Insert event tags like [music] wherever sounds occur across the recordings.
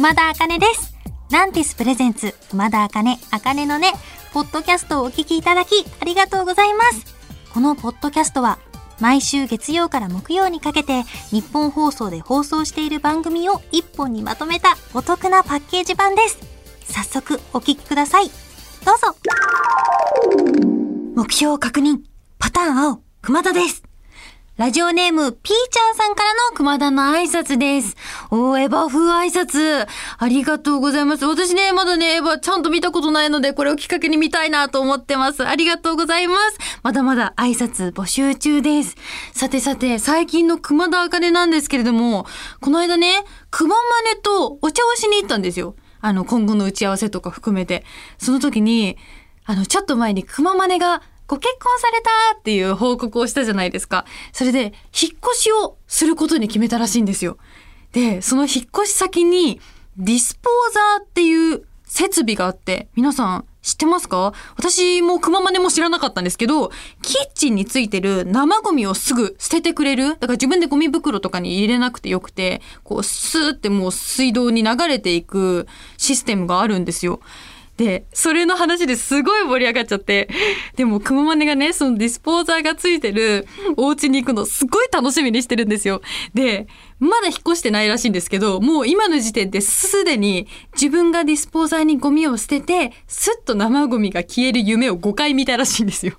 熊田茜です。ランティスプレゼンツ、熊田茜、茜のね、ポッドキャストをお聞きいただき、ありがとうございます。このポッドキャストは、毎週月曜から木曜にかけて、日本放送で放送している番組を一本にまとめたお得なパッケージ版です。早速、お聞きください。どうぞ。目標を確認。パターン青、熊田です。ラジオネーム、ピーちゃんさんからの熊田の挨拶です。おー、エヴァ風挨拶。ありがとうございます。私ね、まだね、エヴァちゃんと見たことないので、これをきっかけに見たいなと思ってます。ありがとうございます。まだまだ挨拶募集中です。さてさて、最近の熊田茜なんですけれども、この間ね、熊真似とお茶をしに行ったんですよ。あの、今後の打ち合わせとか含めて。その時に、あの、ちょっと前に熊真似がご結婚されたっていう報告をしたじゃないですか。それで、引っ越しをすることに決めたらしいんですよ。で、その引っ越し先に、ディスポーザーっていう設備があって、皆さん知ってますか？私も熊真似も知らなかったんですけど、キッチンについてる生ゴミをすぐ捨ててくれる。だから自分でゴミ袋とかに入れなくてよくて、こうスーってもう水道に流れていくシステムがあるんですよ。で、それの話ですごい盛り上がっちゃって、でも、熊マネがね、そのディスポーザーがついてるお家に行くのすごい楽しみにしてるんですよ。で、まだ引っ越してないらしいんですけど、もう今の時点ですでに自分がディスポーザーにゴミを捨てて、スッと生ゴミが消える夢を5回見たらしいんですよ。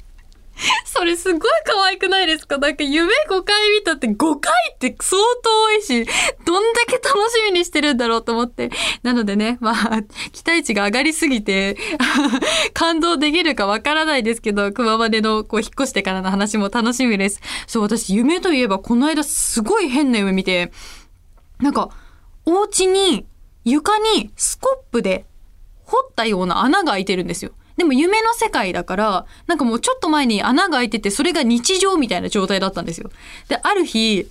[laughs] それすごい可愛くないですか？なんか夢5回見たって5回って相当多いし、どんだけ楽しみにしてるんだろうと思って。なのでね、まあ、期待値が上がりすぎて、[laughs] 感動できるかわからないですけど、熊までのこう引っ越してからの話も楽しみです。そう、私夢といえばこの間すごい変な夢見て、なんか、お家に床にスコップで掘ったような穴が開いてるんですよ。でも夢の世界だから、なんかもうちょっと前に穴が開いてて、それが日常みたいな状態だったんですよ。で、ある日、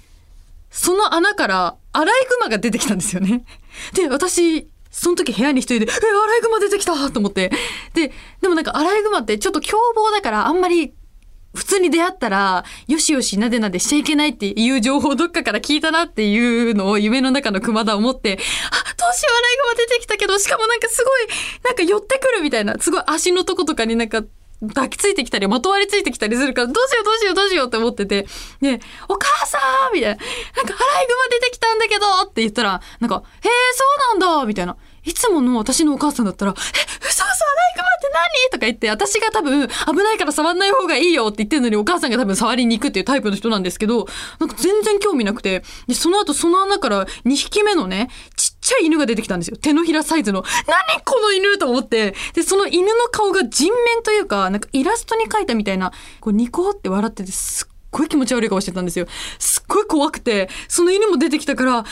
その穴からアライグマが出てきたんですよね。[laughs] で、私、その時部屋に一人で、え、アライグマ出てきたと思って。で、でもなんかアライグマってちょっと凶暴だからあんまり普通に出会ったら、よしよしなでなでしちゃいけないっていう情報をどっかから聞いたなっていうのを夢の中の熊田を思って、あ、どうしようアライグマ出てきたけど、しかもなんかすごい、なんか寄ってくるみたいな、すごい足のとことかになんか、抱きついてきたり、まとわりついてきたりするから、どうしようどうしようどうしようって思ってて、で、お母さんみたいな、なんかアライグマ出てきたんだけどって言ったら、なんか、へえ、そうなんだみたいな。いつもの私のお母さんだったら、え、嘘嘘アライグマ何？とか言って、私が多分危ないから触んない方がいいよって言ってるのにお母さんが多分触りに行くっていうタイプの人なんですけど、なんか全然興味なくて、で、その後その穴から2匹目のね、ちっちゃい犬が出てきたんですよ。手のひらサイズの。何？この犬と思って。で、その犬の顔が人面というか、なんかイラストに描いたみたいな、こうニコって笑っててすっごい気持ち悪い顔してたんですよ。す怖くて、その犬も出てきたから、え、もう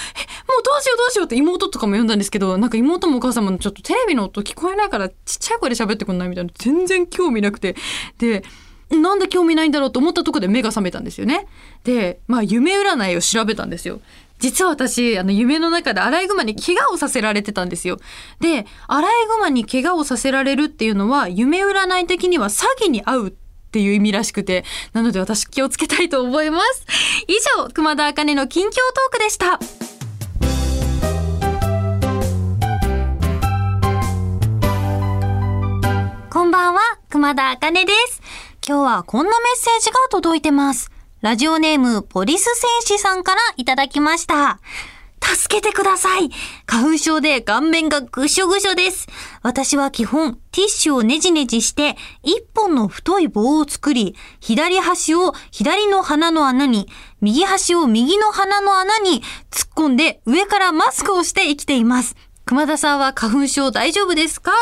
どうしようどうしようって妹とかも呼んだんですけど、なんか妹もお母さんもちょっとテレビの音聞こえないからちっちゃい声で喋ってくんないみたいな。全然興味なくて。で、なんで興味ないんだろうと思ったとこで目が覚めたんですよね。で、まあ夢占いを調べたんですよ。実は私、あの、夢の中でアライグマに怪我をさせられてたんですよ。で、アライグマに怪我をさせられるっていうのは、夢占い的には詐欺に遭うってっていう意味らしくて、なので私気をつけたいと思います。以上、熊田茜の近況トークでした。こんばんは、熊田茜です。今日はこんなメッセージが届いてます。ラジオネーム、ポリス戦士さんからいただきました。助けてください。花粉症で顔面がぐしょぐしょです。私は基本、ティッシュをねじねじして、一本の太い棒を作り、左端を左の鼻の穴に、右端を右の鼻の穴に突っ込んで上からマスクをして生きています。熊田さんは花粉症大丈夫ですか？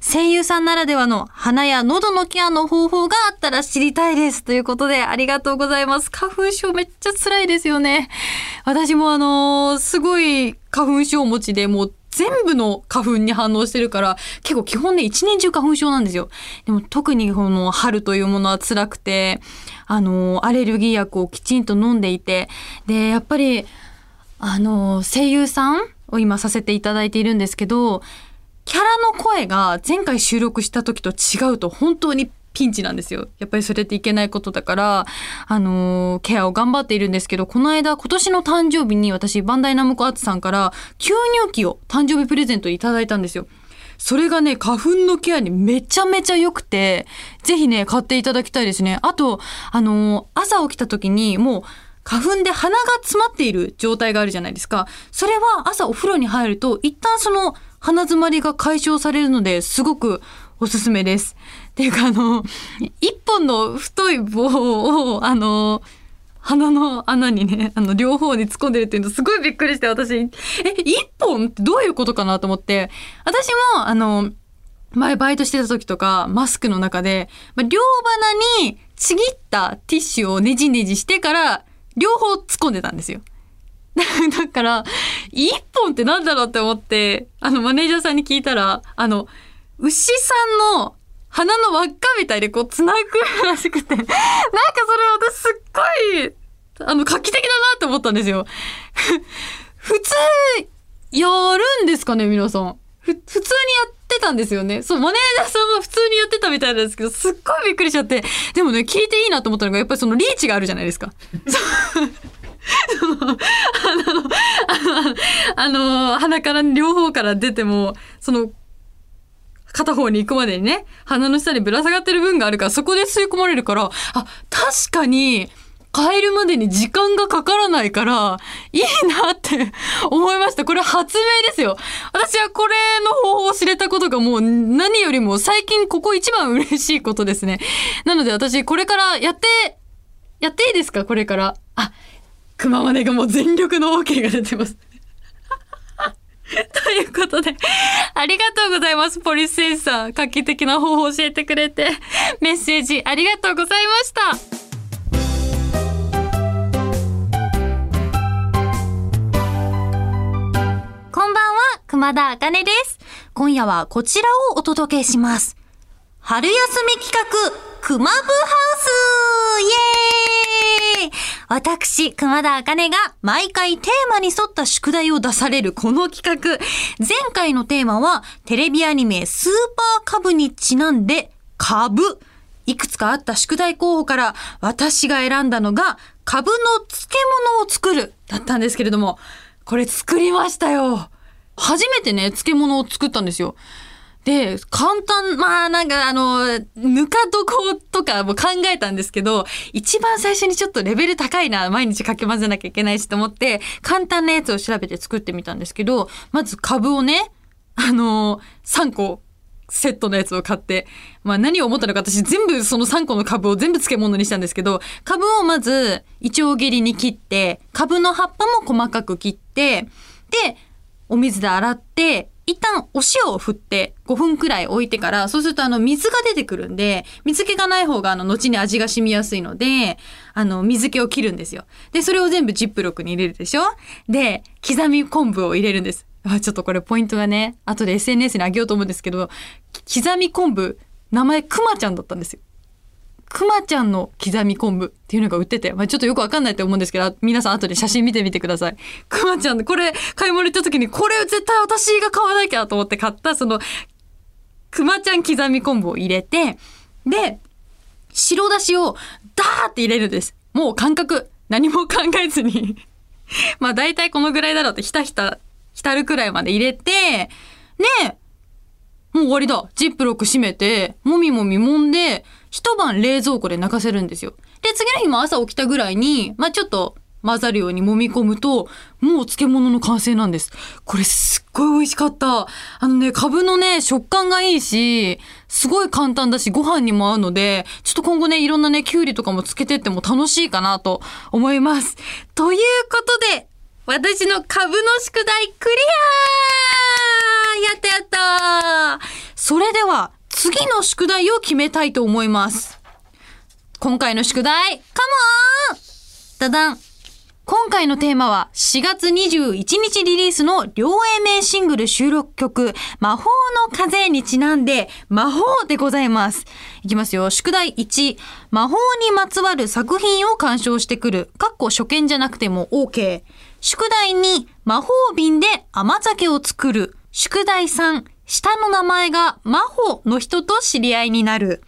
声優さんならではの鼻や喉のケアの方法があったら知りたいです。ということでありがとうございます。花粉症めっちゃ辛いですよね。私もあのーすごい花粉症持ちでもう全部の花粉に反応してるから、結構基本ね、一年中花粉症なんですよ。でも特にこの春というものは辛くて、あのアレルギー薬をきちんと飲んでいて、で、やっぱり、あの、声優さんを今させていただいているんですけど、キャラの声が前回収録した時と違うと本当にピンチなんですよ。やっぱりそれっていけないことだから、あのーケアを頑張っているんですけど、この間、今年の誕生日に私、バンダイナムコアーツさんから、吸入器を誕生日プレゼントいただいたんですよ。それがね、花粉のケアにめちゃめちゃ良くて、ぜひね、買っていただきたいですね。あと、あのー朝起きた時に、もう、花粉で鼻が詰まっている状態があるじゃないですか。それは朝お風呂に入ると、一旦その鼻詰まりが解消されるので、すごくおすすめです。っていうか、あの、一本の太い棒を、あの、鼻の穴にね、あの、両方に突っ込んでるっていうのすごいびっくりして、私、え、一本ってどういうことかなと思って、私も、あの、前バイトしてた時とか、マスクの中で、両鼻にちぎったティッシュをねじねじしてから、両方突っ込んでたんですよ。[laughs] だから、一本ってなんだろうって思って、あの、マネージャーさんに聞いたら、あの、牛さんの鼻の輪っかみたいでこう繋ぐらしくて、[laughs] なんかそれ私すっごい、あの、画期的だなって思ったんですよ。[laughs] 普通、やるんですかね、皆さん。普通にやってたんですよね。そう、マネージャーさんは普通にやってたみたいなんですけど、すっごいびっくりしちゃって。でもね、聞いていいなと思ったのが、やっぱりそのリーチがあるじゃないですか。そう、あの、あの、あの鼻から両方から出ても、その、片方に行くまでにね、鼻の下にぶら下がってる分があるから、そこで吸い込まれるから、あ、確かに、帰るまでに時間がかからないから、いいなって [laughs] 思いました。これ発明ですよ。私はこれの方法を知れたことがもう何よりも最近ここ一番嬉しいことですね。なので私これからやって、やっていいですか？これから。あ、熊まねがもう全力の OK が出てます。[laughs] ということで、ありがとうございます。ポリスセンサー、画期的な方法を教えてくれて、メッセージありがとうございました。んは、熊田茜です。今夜はこちらをお届けします。春休み企画、熊部ハウスイエーイ私、熊田茜が毎回テーマに沿った宿題を出されるこの企画。前回のテーマは、テレビアニメスーパーカブにちなんで、株。いくつかあった宿題候補から、私が選んだのが、株の漬物を作る、だったんですけれども、これ作りましたよ。初めてね、漬物を作ったんですよ。で、簡単、まあなんかあの、ぬか床とかも考えたんですけど、一番最初にちょっとレベル高いな、毎日かき混ぜなきゃいけないしと思って、簡単なやつを調べて作ってみたんですけど、まず株をね、あの、3個セットのやつを買って、まあ何を思ったのか私全部その3個の株を全部漬物にしたんですけど、株をまず一応切りに切って、株の葉っぱも細かく切って、で、お水で洗って、一旦お塩を振って5分くらい置いてから、そうするとあの水が出てくるんで、水気がない方があの後に味が染みやすいので、あの水気を切るんですよ。で、それを全部ジップロックに入れるでしょ？で、刻み昆布を入れるんです。あちょっとこれポイントがね、後で SNS にあげようと思うんですけど、刻み昆布、名前くまちゃんだったんですよ。くまちゃんの刻み昆布っていうのが売ってて、まあ、ちょっとよくわかんないと思うんですけど、皆さん後で写真見てみてください。くまちゃんの、これ買い物行った時に、これ絶対私が買わなきゃと思って買った、その、くまちゃん刻み昆布を入れて、で、白だしをダーって入れるんです。もう感覚、何も考えずに。[laughs] まあ大体このぐらいだろうってひたひた、浸るくらいまで入れて、ねもう終わりだ。ジップロック閉めて、もみもみ揉んで、一晩冷蔵庫で寝かせるんですよ。で、次の日も朝起きたぐらいに、まあちょっと混ざるように揉み込むと、もう漬物の完成なんです。これすっごい美味しかった。あのね、株のね、食感がいいし、すごい簡単だし、ご飯にも合うので、ちょっと今後ね、いろんなね、きゅうりとかもつけてっても楽しいかなと思います。ということで、私の株の宿題クリアやったやったそれでは、次の宿題を決めたいと思います。今回の宿題、カモーンダダン今回のテーマは4月21日リリースの両 A 名シングル収録曲魔法の風にちなんで魔法でございます。いきますよ。宿題1。魔法にまつわる作品を鑑賞してくる。かっこ初見じゃなくても OK。宿題2。魔法瓶で甘酒を作る。宿題3。下の名前が魔法の人と知り合いになる。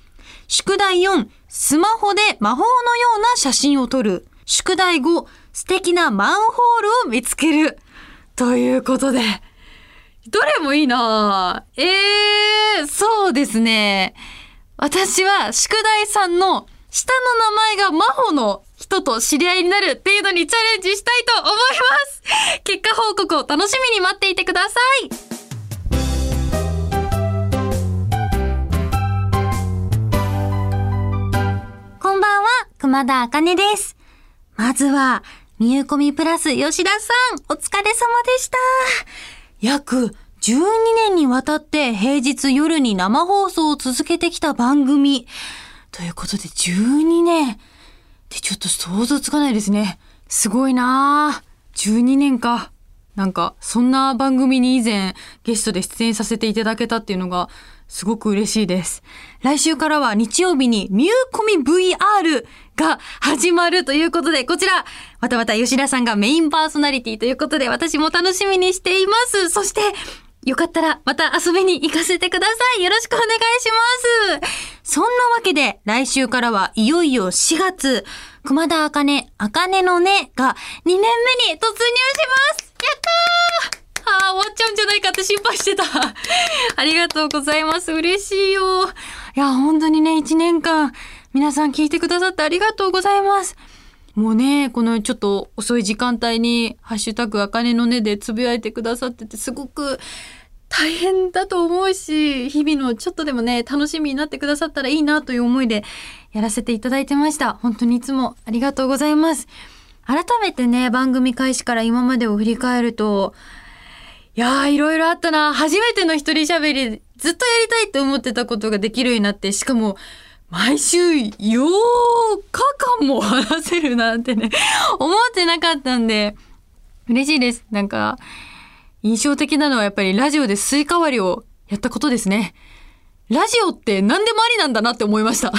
宿題4、スマホで魔法のような写真を撮る。宿題5、素敵なマンホールを見つける。ということで、どれもいいなええー、そうですね。私は宿題さんの下の名前が真帆の人と知り合いになるっていうのにチャレンジしたいと思います結果報告を楽しみに待っていてください熊田茜です。まずは、みゆこみプラス吉田さん、お疲れ様でした。約12年にわたって平日夜に生放送を続けてきた番組。ということで12年ってちょっと想像つかないですね。すごいなぁ。12年か。なんか、そんな番組に以前ゲストで出演させていただけたっていうのがすごく嬉しいです。来週からは日曜日にミューコミ VR が始まるということで、こちら、またまた吉田さんがメインパーソナリティということで私も楽しみにしています。そして、よかったらまた遊びに行かせてください。よろしくお願いします。そんなわけで、来週からはいよいよ4月、熊田茜、茜のねが2年目に突入しますやったーああ、終わっちゃうんじゃないかって心配してた。[laughs] ありがとうございます。嬉しいよ。いや、本当にね、1年間、皆さん聞いてくださってありがとうございます。もうね、このちょっと遅い時間帯に、ハッシュタグ、あかねのねでつぶやいてくださってて、すごく大変だと思うし、日々のちょっとでもね、楽しみになってくださったらいいなという思いでやらせていただいてました。本当にいつもありがとうございます。改めてね、番組開始から今までを振り返ると、いやー、いろいろあったな。初めての一人喋り、ずっとやりたいって思ってたことができるようになって、しかも、毎週8分間も話せるなんてね、[laughs] 思ってなかったんで、嬉しいです。なんか、印象的なのはやっぱりラジオでスイカ割りをやったことですね。ラジオって何でもありなんだなって思いました。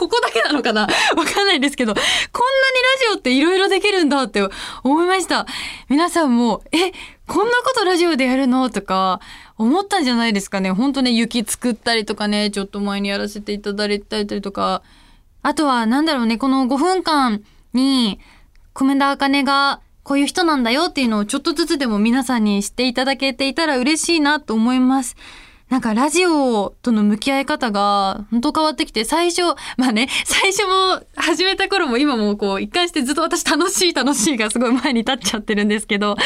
ここだけなのかな？[laughs] わかんないですけど、こんなにラジオって色々できるんだって思いました。皆さんも、え、こんなことラジオでやるの？とか、思ったんじゃないですかね？ほんとね、雪作ったりとかね、ちょっと前にやらせていただいたりとか。あとは、なんだろうね、この5分間に、米田茜がこういう人なんだよっていうのをちょっとずつでも皆さんに知っていただけていたら嬉しいなと思います。なんかラジオとの向き合い方が本当変わってきて、最初、まあね、最初も始めた頃も今もこう一貫してずっと私楽しい楽しいがすごい前に立っちゃってるんですけど、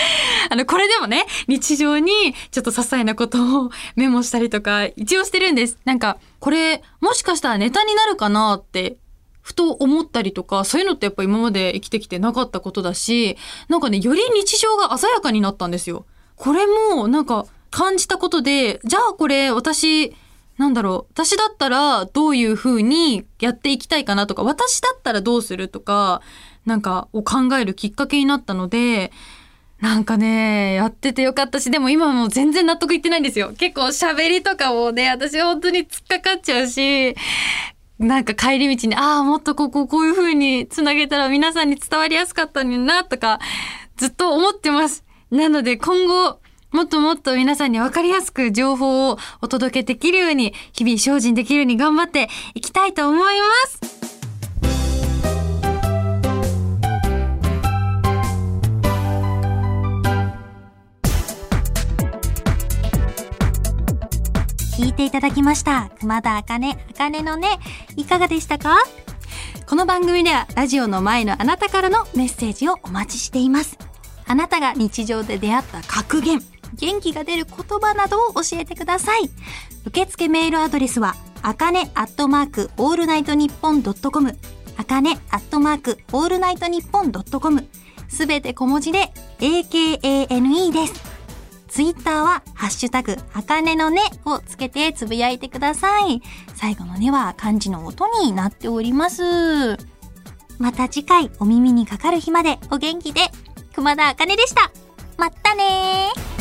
あの、これでもね、日常にちょっと些細なことをメモしたりとか一応してるんです。なんか、これもしかしたらネタになるかなってふと思ったりとか、そういうのってやっぱ今まで生きてきてなかったことだし、なんかね、より日常が鮮やかになったんですよ。これも、なんか、感じたことで、じゃあこれ私、なんだろう、私だったらどういう風にやっていきたいかなとか、私だったらどうするとか、なんかを考えるきっかけになったので、なんかね、やっててよかったし、でも今も全然納得いってないんですよ。結構喋りとかもね、私本当に突っかかっちゃうし、なんか帰り道に、ああ、もっとこここういう風につなげたら皆さんに伝わりやすかったのにな、とか、ずっと思ってます。なので今後、もっともっと皆さんに分かりやすく情報をお届けできるように、日々精進できるように頑張っていきたいと思います。聞いていただきました。熊田茜、茜のね、いかがでしたか？この番組ではラジオの前のあなたからのメッセージをお待ちしています。あなたが日常で出会った格言、元気が出る言葉などを教えてください。受付メールアドレスは、あかねアットマークオールナイトニッポンドットコム、あかねアットマークオールナイトニッポンドットコム、すべて小文字で AKANE です。ツイッターは、ハッシュタグ、あかねのねをつけてつぶやいてください。最後のねは漢字の音になっております。また次回お耳にかかる日までお元気で、熊田あかねでした。まったねー。